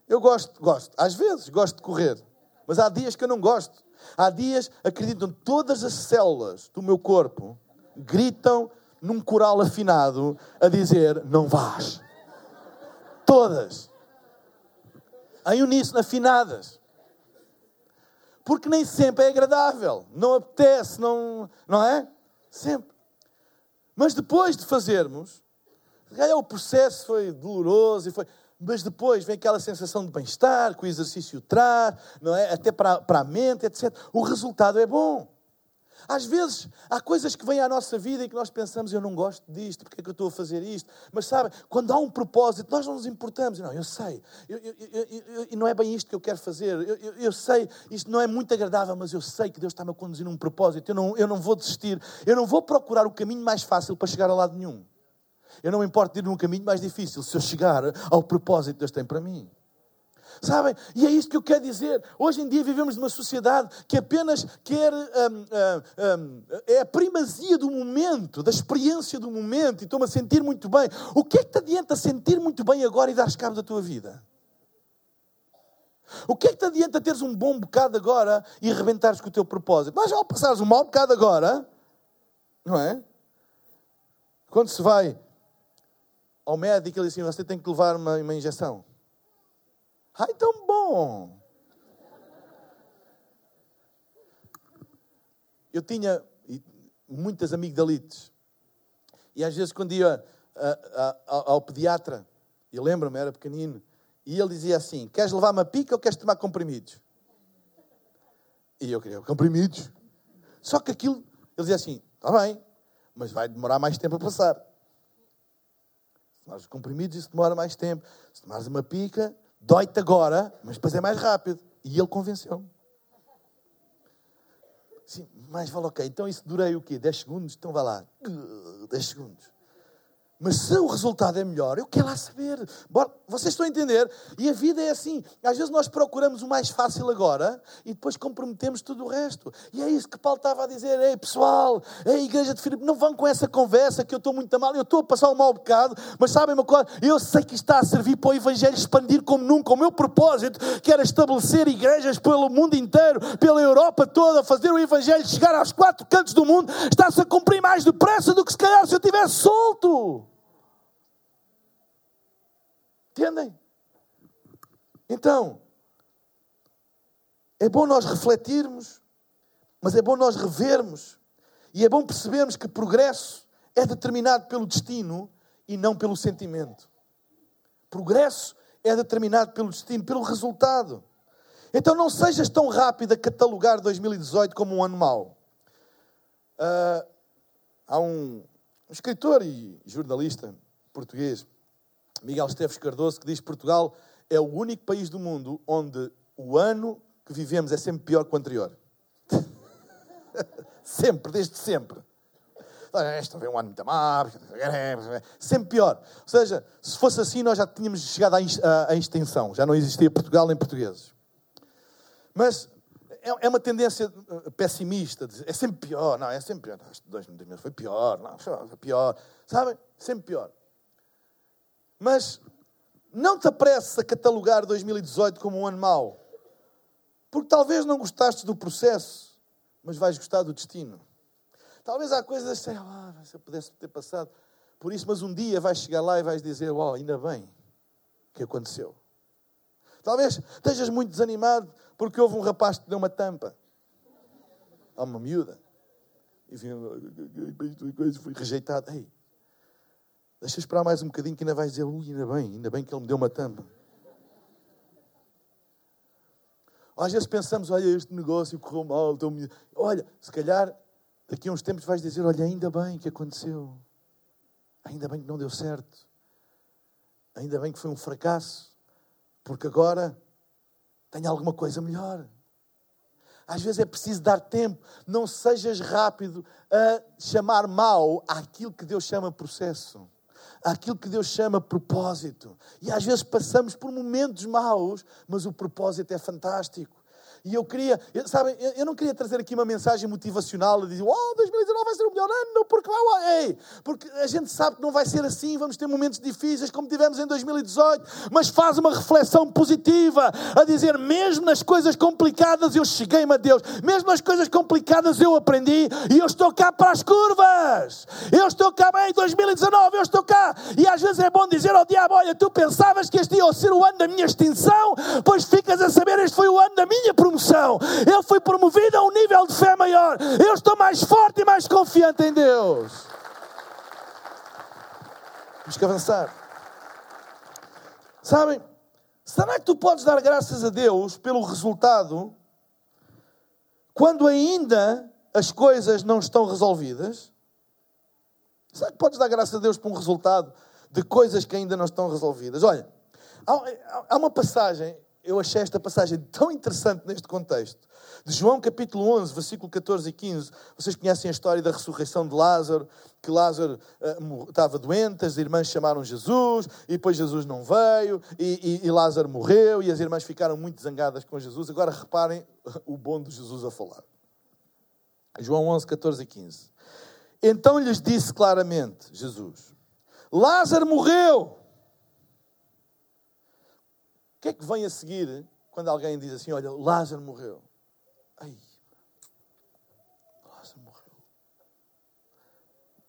Eu gosto, gosto, às vezes gosto de correr, mas há dias que eu não gosto. Há dias, acreditam, todas as células do meu corpo gritam num coral afinado a dizer: Não vás. Todas. Em uníssono, afinadas. Porque nem sempre é agradável. Não apetece, não, não é? Sempre. Mas depois de fazermos, o processo foi doloroso e foi mas depois vem aquela sensação de bem-estar que o exercício traz, não é? até para, para a mente, etc. O resultado é bom. Às vezes há coisas que vêm à nossa vida e que nós pensamos, eu não gosto disto, porque é que eu estou a fazer isto? Mas sabe, quando há um propósito, nós não nos importamos. Não, eu sei, e não é bem isto que eu quero fazer. Eu, sei, isto não é muito agradável, mas eu sei que Deus está-me a conduzir num propósito. Eu não, eu não vou desistir, eu não vou procurar o caminho mais fácil para chegar a lado nenhum. Eu não me importo de ir num caminho mais difícil se eu chegar ao propósito que Deus tem para mim. Sabem? E é isto que eu quero dizer. Hoje em dia vivemos numa sociedade que apenas quer. Um, um, um, é a primazia do momento, da experiência do momento, e estou-me a sentir muito bem. O que é que te adianta sentir muito bem agora e dares cabo da tua vida? O que é que te adianta teres um bom bocado agora e arrebentares com o teu propósito? Mas ao passares um mau bocado agora, não é? Quando se vai ao médico, ele disse assim: Você tem que levar uma, uma injeção. Ai, tão bom! Eu tinha muitas amigdalites. E às vezes, quando ia ao pediatra, e lembro-me, era pequenino, e ele dizia assim: Queres levar uma pica ou queres tomar comprimidos? E eu queria comprimidos. Só que aquilo, ele dizia assim: Está bem, mas vai demorar mais tempo a passar tomares os comprimidos, isso demora mais tempo. Se tomares uma pica, dói-te agora, mas depois é mais rápido. E ele convenceu-me. Sim, mais vale ok. Então isso durei o quê? 10 segundos? Então vá lá. 10 segundos. Mas se o resultado é melhor, eu quero lá saber. Bora, vocês estão a entender? E a vida é assim. Às vezes nós procuramos o mais fácil agora e depois comprometemos tudo o resto. E é isso que Paulo estava a dizer. Ei, pessoal, a igreja de Filipe, não vão com essa conversa que eu estou muito mal. Eu estou a passar um mau bocado, mas sabem uma coisa? Eu sei que está a servir para o Evangelho expandir como nunca. O meu propósito, que era estabelecer igrejas pelo mundo inteiro, pela Europa toda, fazer o Evangelho chegar aos quatro cantos do mundo, está-se a cumprir mais depressa do que se calhar se eu tivesse solto. Entendem? Então, é bom nós refletirmos, mas é bom nós revermos, e é bom percebermos que progresso é determinado pelo destino e não pelo sentimento. Progresso é determinado pelo destino, pelo resultado. Então não sejas tão rápido a catalogar 2018 como um ano mau. Uh, há um, um escritor e jornalista português Miguel Esteves Cardoso, que diz Portugal é o único país do mundo onde o ano que vivemos é sempre pior que o anterior. sempre, desde sempre. Este é um ano muito má, sempre pior. Ou seja, se fosse assim, nós já tínhamos chegado à extensão, já não existia Portugal nem portugueses. Mas é, é uma tendência uh, pessimista, é sempre pior, não, é sempre pior. Este 2000 foi pior, não, foi pior, sabem? Sempre pior. Mas não te apresses a catalogar 2018 como um ano mau. Porque talvez não gostaste do processo, mas vais gostar do destino. Talvez há coisas que ah, se eu pudesse ter passado por isso, mas um dia vais chegar lá e vais dizer, oh, ainda bem que aconteceu. Talvez estejas muito desanimado porque houve um rapaz que te deu uma tampa. Há uma miúda. E fui rejeitado. Ei, Deixa esperar mais um bocadinho que ainda vais dizer, ui, ainda bem, ainda bem que ele me deu uma tampa. Às vezes pensamos, olha, este negócio correu mal. Estou... Olha, se calhar daqui a uns tempos vais dizer, olha, ainda bem que aconteceu. Ainda bem que não deu certo. Ainda bem que foi um fracasso. Porque agora tenho alguma coisa melhor. Às vezes é preciso dar tempo. Não sejas rápido a chamar mal àquilo que Deus chama processo àquilo que Deus chama propósito. E às vezes passamos por momentos maus, mas o propósito é fantástico. E eu queria, sabem, eu não queria trazer aqui uma mensagem motivacional e dizer, oh, 2019 vai ser o melhor ano, porque vai, ei, porque a gente sabe que não vai ser assim, vamos ter momentos difíceis como tivemos em 2018, mas faz uma reflexão positiva, a dizer, mesmo nas coisas complicadas eu cheguei-me a Deus, mesmo nas coisas complicadas eu aprendi e eu estou cá para as curvas, eu estou cá bem em 2019, eu estou cá, e às vezes é bom dizer ao diabo, olha, tu pensavas que este ia ser o ano da minha extinção, pois ficas a saber, este foi o ano da minha promoção. Eu fui promovido a um nível de fé maior. Eu estou mais forte e mais confiante em Deus. Temos que avançar. Sabem, será que tu podes dar graças a Deus pelo resultado quando ainda as coisas não estão resolvidas? Será que podes dar graças a Deus por um resultado de coisas que ainda não estão resolvidas? Olha, há uma passagem eu achei esta passagem tão interessante neste contexto. De João capítulo 11, versículo 14 e 15. Vocês conhecem a história da ressurreição de Lázaro, que Lázaro uh, estava doente, as irmãs chamaram Jesus, e depois Jesus não veio, e, e, e Lázaro morreu, e as irmãs ficaram muito zangadas com Jesus. Agora reparem o bom de Jesus a falar. João 11, 14 e 15. Então lhes disse claramente, Jesus, Lázaro morreu o que é que vem a seguir quando alguém diz assim: Olha, Lázaro morreu? Ai, Lázaro morreu.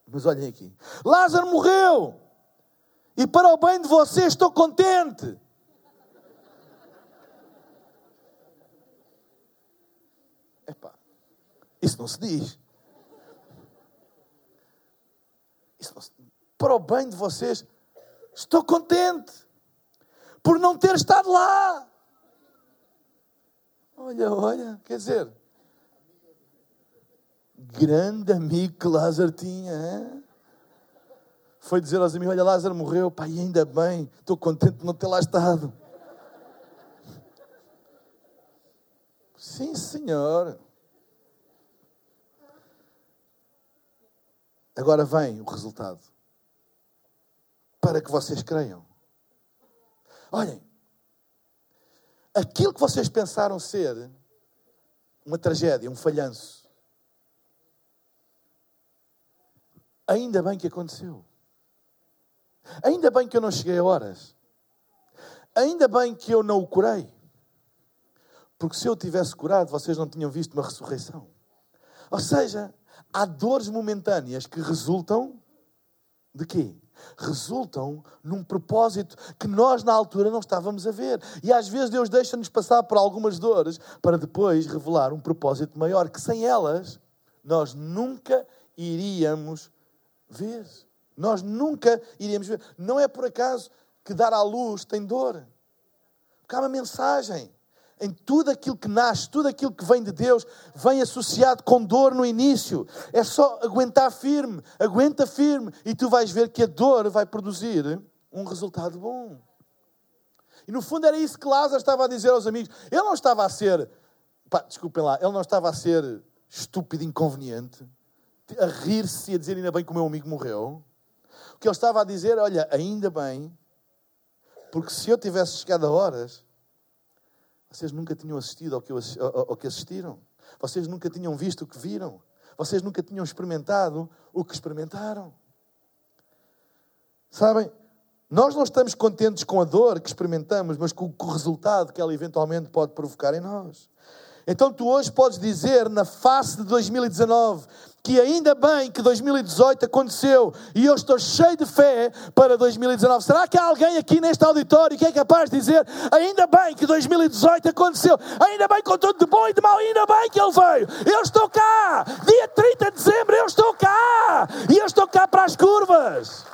Mas olhem aqui: Lázaro morreu! E para o bem de vocês estou contente. Epá, isso não se diz. Isso não se... Para o bem de vocês, estou contente por não ter estado lá. Olha, olha, quer dizer, grande amigo que Lázaro tinha. Hein? Foi dizer aos amigos: Olha, Lázaro morreu, pai, ainda bem, estou contente de não ter lá estado. Sim, senhor. Agora vem o resultado. Para que vocês creiam. Olhem, aquilo que vocês pensaram ser uma tragédia, um falhanço, ainda bem que aconteceu. Ainda bem que eu não cheguei a horas. Ainda bem que eu não o curei. Porque se eu tivesse curado, vocês não tinham visto uma ressurreição. Ou seja, há dores momentâneas que resultam de quê? Resultam num propósito que nós na altura não estávamos a ver. E às vezes Deus deixa-nos passar por algumas dores para depois revelar um propósito maior que sem elas nós nunca iríamos ver. Nós nunca iríamos ver. Não é por acaso que dar à luz tem dor. Porque há uma mensagem em tudo aquilo que nasce, tudo aquilo que vem de Deus, vem associado com dor no início. É só aguentar firme, aguenta firme, e tu vais ver que a dor vai produzir um resultado bom. E no fundo era isso que Lázaro estava a dizer aos amigos. Ele não estava a ser, pá, desculpem lá, ele não estava a ser estúpido, inconveniente, a rir-se e a dizer ainda bem que o meu amigo morreu. O que ele estava a dizer, olha, ainda bem, porque se eu tivesse chegado a horas, vocês nunca tinham assistido ao que, eu, ao, ao que assistiram. Vocês nunca tinham visto o que viram. Vocês nunca tinham experimentado o que experimentaram. Sabem? Nós não estamos contentes com a dor que experimentamos, mas com o resultado que ela eventualmente pode provocar em nós. Então tu hoje podes dizer, na face de 2019, que ainda bem que 2018 aconteceu e eu estou cheio de fé para 2019. Será que há alguém aqui neste auditório que é capaz de dizer ainda bem que 2018 aconteceu, ainda bem com tudo de bom e de mal, ainda bem que ele veio? Eu estou cá, dia 30 de dezembro, eu estou cá e eu estou cá para as curvas.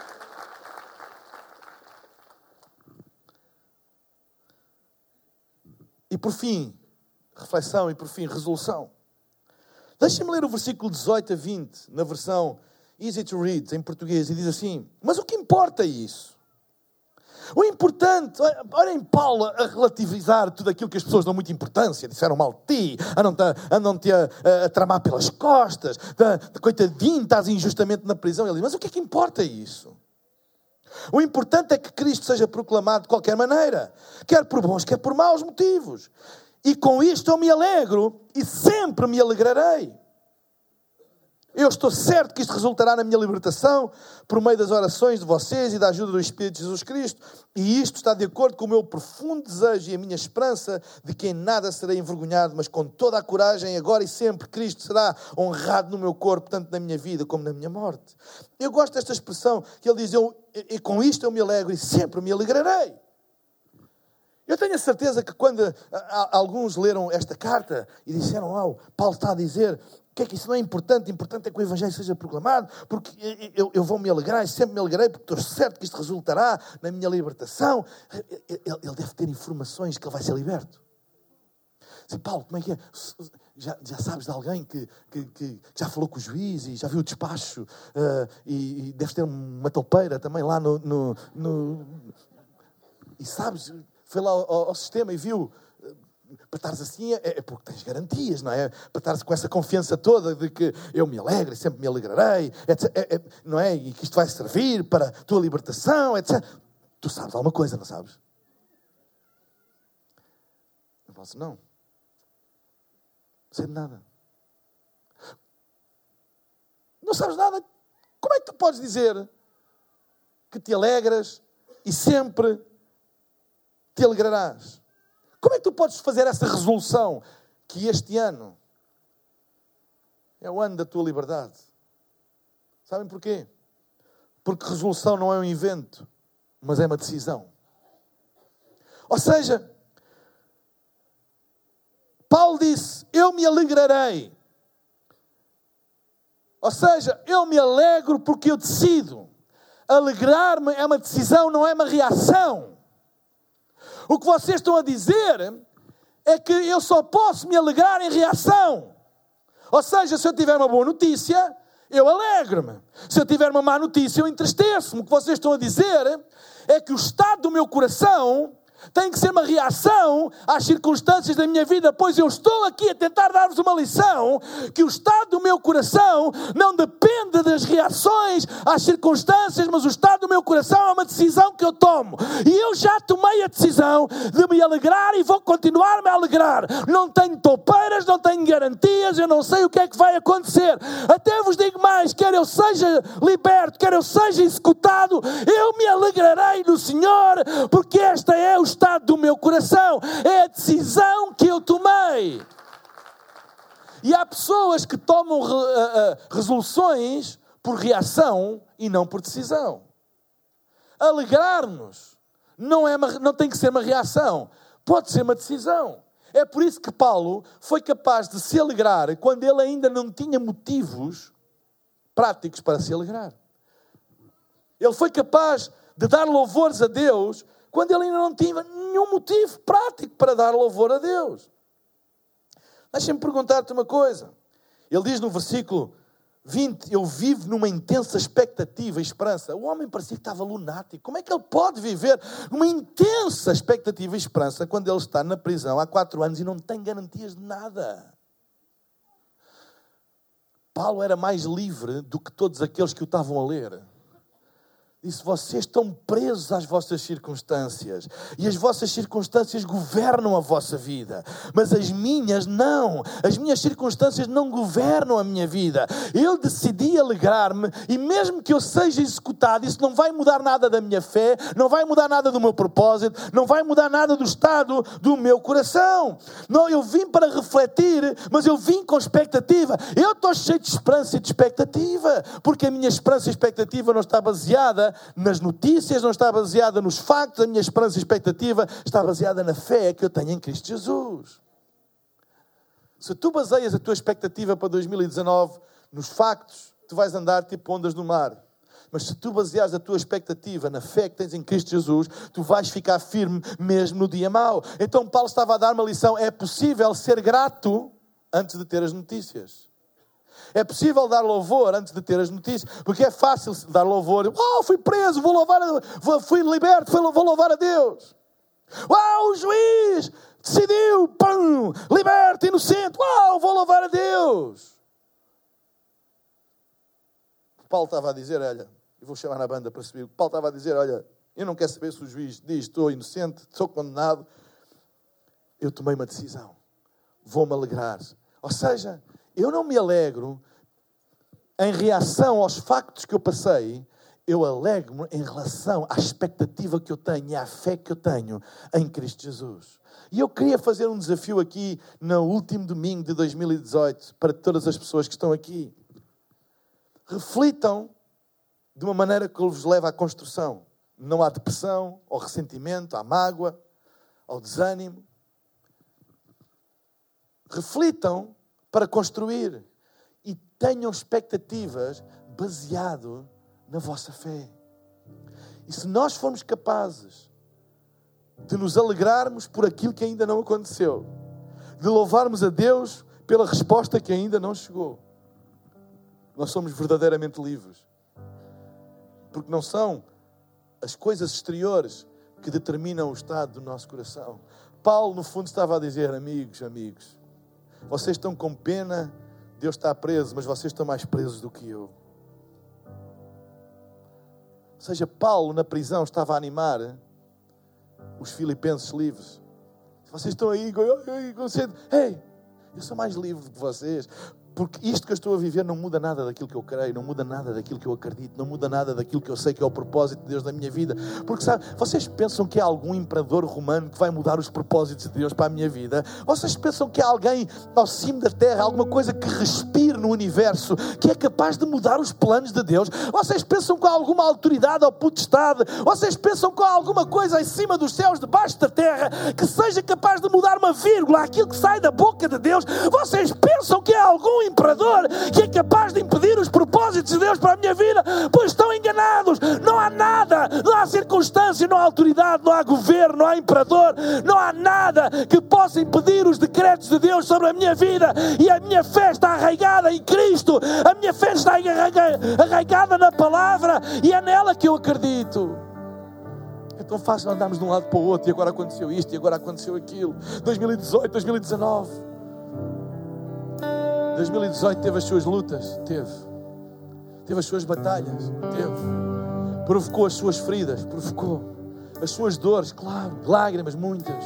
E por fim, reflexão e por fim, resolução. Deixem-me ler o versículo 18 a 20, na versão Easy to Read, em português, e diz assim: Mas o que importa é isso? O importante, olhem Paulo a relativizar tudo aquilo que as pessoas dão muita importância, disseram mal de ti, andam-te a, a, a, tramar pelas costas, da, de, coitadinho, estás injustamente na prisão. Ele diz, mas o que é que importa é isso? O importante é que Cristo seja proclamado de qualquer maneira, quer por bons, quer por maus motivos. E com isto eu me alegro e sempre me alegrarei. Eu estou certo que isto resultará na minha libertação por meio das orações de vocês e da ajuda do Espírito de Jesus Cristo. E isto está de acordo com o meu profundo desejo e a minha esperança de que em nada serei envergonhado, mas com toda a coragem, agora e sempre, Cristo será honrado no meu corpo, tanto na minha vida como na minha morte. Eu gosto desta expressão que ele diz: eu, e com isto eu me alegro e sempre me alegrarei. Eu tenho a certeza que quando alguns leram esta carta e disseram, oh, Paulo está a dizer que é que isso não é importante? Importante é que o Evangelho seja proclamado, porque eu, eu vou me alegrar e sempre me alegrei, porque estou certo que isto resultará na minha libertação. Ele, ele deve ter informações que ele vai ser liberto. Diz, Paulo, como é que é? Já, já sabes de alguém que, que, que, já falou com o juiz e já viu o despacho uh, e, e deves ter uma toupeira também lá no, no, no... E sabes, foi lá ao, ao sistema e viu para estares assim é, é, porque tens garantias, não é? Para estares com essa confiança toda de que eu me alegro e sempre me alegrarei, etc, é, é, não é? E que isto vai servir para a tua libertação, etc. Tu sabes alguma coisa, não sabes? Eu posso, não. Não sei de nada. Não sabes nada? Como é que tu podes dizer que te alegras e sempre te alegrarás? Como é que tu podes fazer essa resolução que este ano é o ano da tua liberdade? Sabem porquê? Porque resolução não é um invento, mas é uma decisão. Ou seja, Paulo disse: Eu me alegrarei. Ou seja, eu me alegro porque eu decido. Alegrar-me é uma decisão, não é uma reação. O que vocês estão a dizer é que eu só posso me alegrar em reação. Ou seja, se eu tiver uma boa notícia, eu alegro-me. Se eu tiver uma má notícia, eu entristeço-me. O que vocês estão a dizer é que o estado do meu coração tem que ser uma reação às circunstâncias da minha vida, pois eu estou aqui a tentar dar-vos uma lição que o estado do meu coração não depende das reações às circunstâncias, mas o estado do meu coração é uma decisão que eu tomo. E eu já tomei a decisão de me alegrar e vou continuar -me a alegrar. Não tenho toupeiras, não tenho garantias, eu não sei o que é que vai acontecer. Até vos digo mais: quer eu seja liberto, quer eu seja executado, eu me alegrarei no Senhor, porque esta é o estado do meu coração, é a decisão que eu tomei. E há pessoas que tomam resoluções por reação e não por decisão. Alegrar-nos não, é uma, não tem que ser uma reação, pode ser uma decisão. É por isso que Paulo foi capaz de se alegrar quando ele ainda não tinha motivos práticos para se alegrar. Ele foi capaz de dar louvores a Deus quando ele ainda não tinha nenhum motivo prático para dar louvor a Deus. Deixa-me perguntar-te uma coisa. Ele diz no versículo 20: Eu vivo numa intensa expectativa e esperança. O homem parecia que estava lunático. Como é que ele pode viver numa intensa expectativa e esperança quando ele está na prisão há quatro anos e não tem garantias de nada? Paulo era mais livre do que todos aqueles que o estavam a ler. Disse: Vocês estão presos às vossas circunstâncias e as vossas circunstâncias governam a vossa vida, mas as minhas não. As minhas circunstâncias não governam a minha vida. Eu decidi alegrar-me e, mesmo que eu seja executado, isso não vai mudar nada da minha fé, não vai mudar nada do meu propósito, não vai mudar nada do estado do meu coração. Não, eu vim para refletir, mas eu vim com expectativa. Eu estou cheio de esperança e de expectativa, porque a minha esperança e expectativa não está baseada nas notícias, não está baseada nos factos, a minha esperança e expectativa está baseada na fé que eu tenho em Cristo Jesus. Se tu baseias a tua expectativa para 2019 nos factos, tu vais andar tipo ondas no mar. Mas se tu baseares a tua expectativa na fé que tens em Cristo Jesus, tu vais ficar firme mesmo no dia mau. Então Paulo estava a dar uma lição: é possível ser grato antes de ter as notícias. É possível dar louvor antes de ter as notícias, porque é fácil dar louvor. Uau, fui preso, vou louvar, a, fui liberto, vou louvar a Deus. Uau, o juiz decidiu, pum, liberto, inocente. Uau, vou louvar a Deus. Paulo estava a dizer, olha, eu vou chamar na banda para subir. Paulo estava a dizer, olha, eu não quero saber se o juiz diz estou inocente, sou condenado. Eu tomei uma decisão. Vou-me alegrar. Ou seja, eu não me alegro em reação aos factos que eu passei, eu alegro-me em relação à expectativa que eu tenho e à fé que eu tenho em Cristo Jesus. E eu queria fazer um desafio aqui no último domingo de 2018 para todas as pessoas que estão aqui. Reflitam de uma maneira que vos leva à construção. Não há depressão, ao ressentimento, à mágoa, ao desânimo. Reflitam para construir e tenham expectativas baseado na vossa fé. E se nós formos capazes de nos alegrarmos por aquilo que ainda não aconteceu, de louvarmos a Deus pela resposta que ainda não chegou. Nós somos verdadeiramente livres. Porque não são as coisas exteriores que determinam o estado do nosso coração. Paulo, no fundo, estava a dizer: amigos, amigos, vocês estão com pena, Deus está preso, mas vocês estão mais presos do que eu. Ou seja, Paulo na prisão estava a animar os filipenses livres. Vocês estão aí, ei, eu sou mais livre do que vocês. Porque isto que eu estou a viver não muda nada daquilo que eu creio, não muda nada daquilo que eu acredito, não muda nada daquilo que eu sei que é o propósito de Deus na minha vida. Porque, sabe, vocês pensam que há algum imperador romano que vai mudar os propósitos de Deus para a minha vida? Vocês pensam que há alguém ao cimo da terra, alguma coisa que respire no universo, que é capaz de mudar os planos de Deus? Vocês pensam que há alguma autoridade ou potestade? Vocês pensam que há alguma coisa em cima dos céus, debaixo da terra, que seja capaz de mudar uma vírgula aquilo que sai da boca de Deus? Vocês pensam que há algum imperador que é capaz de impedir os propósitos de Deus para a minha vida, pois estão enganados. Não há nada, não há circunstância, não há autoridade, não há governo, não há imperador, não há nada que possa impedir os decretos de Deus sobre a minha vida. E a minha fé está arraigada em Cristo, a minha fé está arraigada na palavra e é nela que eu acredito. É tão fácil andarmos de um lado para o outro e agora aconteceu isto e agora aconteceu aquilo. 2018, 2019. 2018 teve as suas lutas? Teve. Teve as suas batalhas? Teve. Provocou as suas feridas? Provocou. As suas dores? Claro. Lágrimas? Muitas.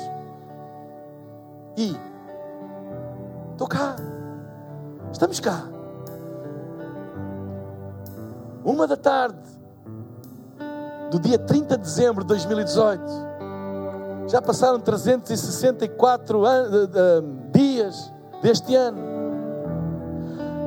E? Estou cá. Estamos cá. Uma da tarde do dia 30 de dezembro de 2018. Já passaram 364 dias deste ano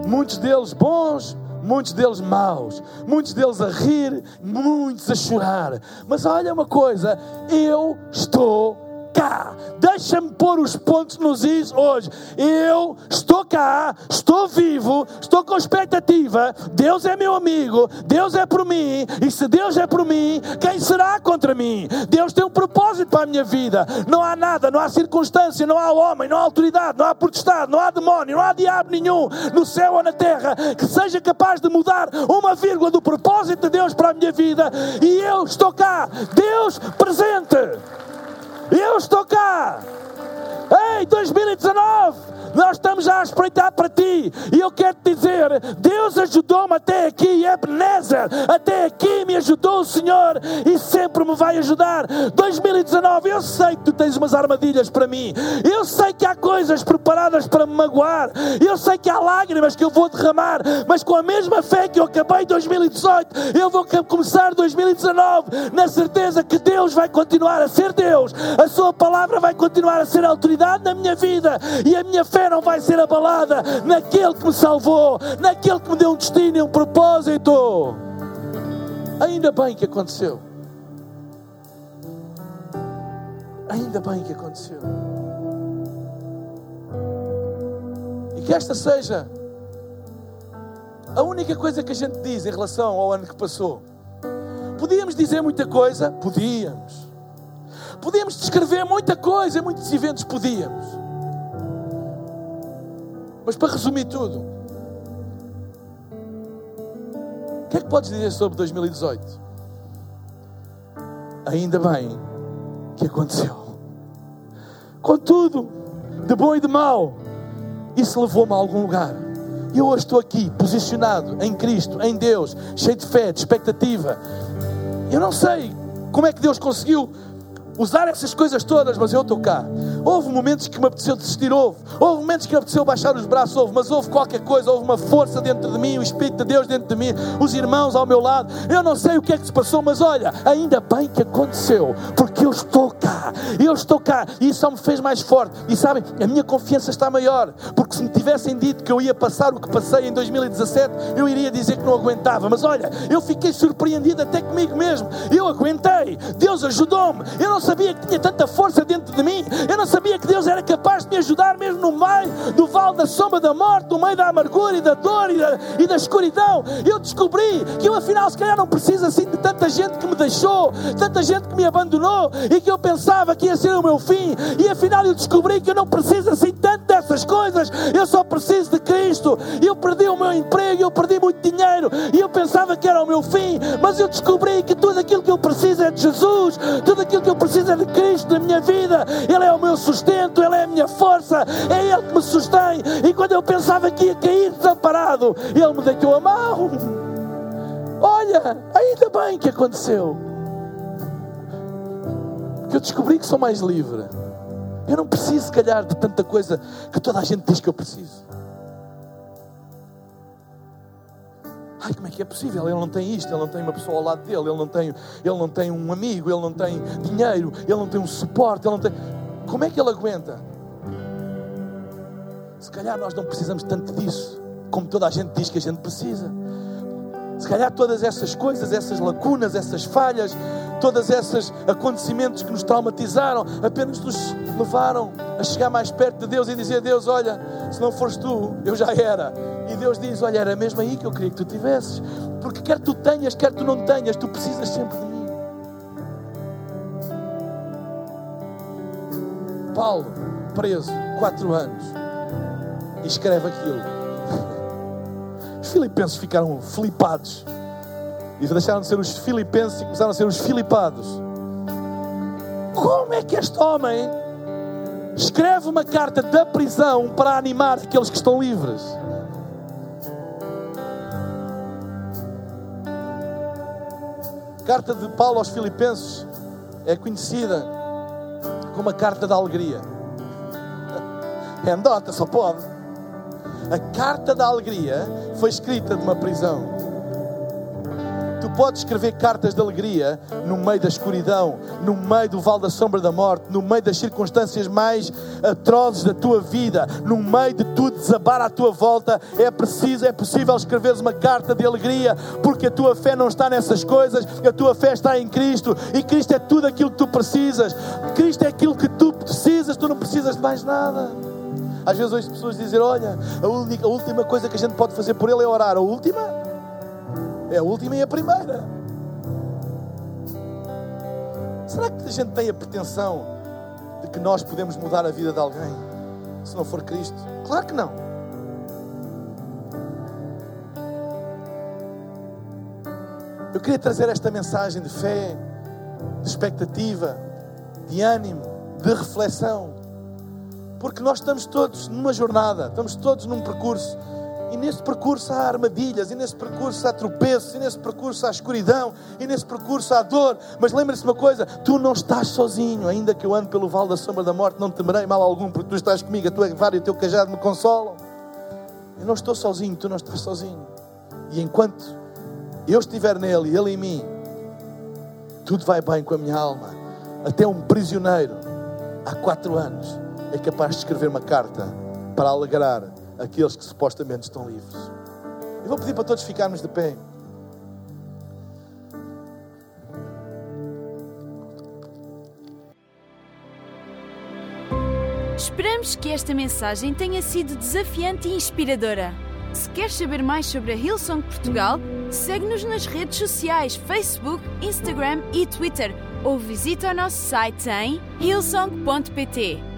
muitos deles bons, muitos deles maus, muitos deles a rir, muitos a chorar. Mas olha uma coisa, eu estou cá. Deixa-me pôr os pontos nos is hoje. Eu estou cá, estou vivo, estou com expectativa. Deus é meu amigo, Deus é por mim. E se Deus é por mim, quem será contra mim? Deus tem um propósito para a minha vida. Não há nada, não há circunstância, não há homem, não há autoridade, não há potestade, não há demónio, não há diabo nenhum no céu ou na terra que seja capaz de mudar uma vírgula do propósito de Deus para a minha vida. E eu estou cá, Deus presente. Eu estou cá. Ei, 2019! Nós estamos a espreitar para ti. E eu quero te dizer: Deus ajudou-me até aqui, Ebenezer. Até aqui me ajudou o Senhor e sempre me vai ajudar. 2019, eu sei que tu tens umas armadilhas para mim. Eu sei que há coisas preparadas para me magoar. Eu sei que há lágrimas que eu vou derramar. Mas com a mesma fé que eu acabei 2018, eu vou começar 2019 na certeza que Deus vai continuar a ser Deus. A Sua palavra vai continuar a ser autoridade na minha vida. E a minha fé não vai ser abalada naquele que me salvou, naquele que me deu um destino e um propósito. Ainda bem que aconteceu. Ainda bem que aconteceu. E que esta seja a única coisa que a gente diz em relação ao ano que passou. Podíamos dizer muita coisa? Podíamos. Podíamos descrever muita coisa muitos eventos? Podíamos. Mas para resumir tudo, o que é que podes dizer sobre 2018? Ainda bem que aconteceu. Contudo, de bom e de mau, isso levou-me a algum lugar. E eu hoje estou aqui, posicionado em Cristo, em Deus, cheio de fé, de expectativa. Eu não sei como é que Deus conseguiu usar essas coisas todas, mas eu estou cá. Houve momentos que me apeteceu desistir, houve. Houve momentos que me apeteceu baixar os braços, houve. Mas houve qualquer coisa, houve uma força dentro de mim, o Espírito de Deus dentro de mim, os irmãos ao meu lado. Eu não sei o que é que se passou, mas olha, ainda bem que aconteceu, porque eu estou cá. Eu estou cá e isso só me fez mais forte. E sabem, a minha confiança está maior, porque se me tivessem dito que eu ia passar o que passei em 2017, eu iria dizer que não aguentava. Mas olha, eu fiquei surpreendido até comigo mesmo. Eu aguentei. Deus ajudou-me. Eu não sabia que tinha tanta força dentro de mim. Eu não sabia que Deus era capaz de me ajudar mesmo no meio do vale da sombra da morte, no meio da amargura e da dor e da, e da escuridão. Eu descobri que eu afinal se calhar não preciso assim de tanta gente que me deixou, tanta gente que me abandonou e que eu pensava que ia ser o meu fim. E afinal eu descobri que eu não preciso assim tanto dessas coisas. Eu só preciso de Cristo. Eu perdi o meu emprego, eu perdi muito dinheiro e eu pensava que era o meu fim, mas eu descobri que tudo aquilo que eu preciso é de Jesus, tudo aquilo que eu preciso é de Cristo na minha vida. Ele é o meu sustento, Ele é a minha força, é Ele que me sustém. E quando eu pensava que ia cair desamparado, Ele me deitou a mão. Olha, ainda bem que aconteceu. Que eu descobri que sou mais livre. Eu não preciso, se calhar, de tanta coisa que toda a gente diz que eu preciso. Ai, como é que é possível? Ele não tem isto, ele não tem uma pessoa ao lado dele, ele não tem, ele não tem um amigo, ele não tem dinheiro, ele não tem um suporte, ele não tem. Como é que ele aguenta? Se calhar nós não precisamos tanto disso, como toda a gente diz que a gente precisa. Se calhar todas essas coisas, essas lacunas, essas falhas, todos esses acontecimentos que nos traumatizaram, apenas nos levaram a chegar mais perto de Deus e dizer: Deus, olha, se não fores tu, eu já era. E Deus diz: Olha, era mesmo aí que eu queria que tu tivesses, porque quer tu tenhas, quer tu não tenhas, tu precisas sempre de mim. Paulo, preso, quatro anos, escreve aquilo. Os filipenses ficaram flipados. E deixaram de ser os filipenses e começaram a ser os filipados. Como é que este homem escreve uma carta da prisão para animar aqueles que estão livres? A carta de Paulo aos Filipenses é conhecida como a carta da alegria. É andota, só pode. A carta da alegria foi escrita de uma prisão. Tu podes escrever cartas de alegria no meio da escuridão, no meio do vale da sombra da morte, no meio das circunstâncias mais atrozes da tua vida, no meio de tudo desabar à tua volta. É preciso, é possível escreveres uma carta de alegria, porque a tua fé não está nessas coisas, a tua fé está em Cristo e Cristo é tudo aquilo que tu precisas. Cristo é aquilo que tu precisas, tu não precisas de mais nada. Às vezes ouço pessoas dizer: Olha, a, única, a última coisa que a gente pode fazer por ele é orar. A última? É a última e a primeira. Será que a gente tem a pretensão de que nós podemos mudar a vida de alguém se não for Cristo? Claro que não. Eu queria trazer esta mensagem de fé, de expectativa, de ânimo, de reflexão, porque nós estamos todos numa jornada, estamos todos num percurso e nesse percurso há armadilhas, e nesse percurso há tropeços, e nesse percurso há escuridão, e nesse percurso há dor. Mas lembre-se uma coisa: tu não estás sozinho, ainda que eu ande pelo vale da sombra da morte, não temerei mal algum, porque tu estás comigo, a tua vara e o teu cajado me consolam. Eu não estou sozinho, tu não estás sozinho. E enquanto eu estiver nele e ele em mim, tudo vai bem com a minha alma. Até um prisioneiro, há quatro anos, é capaz de escrever uma carta para alegrar aqueles que supostamente estão livres. Eu vou pedir para todos ficarmos de pé. Esperamos que esta mensagem tenha sido desafiante e inspiradora. Se queres saber mais sobre a Hillsong Portugal, segue-nos nas redes sociais Facebook, Instagram e Twitter ou visita o nosso site em hillsong.pt.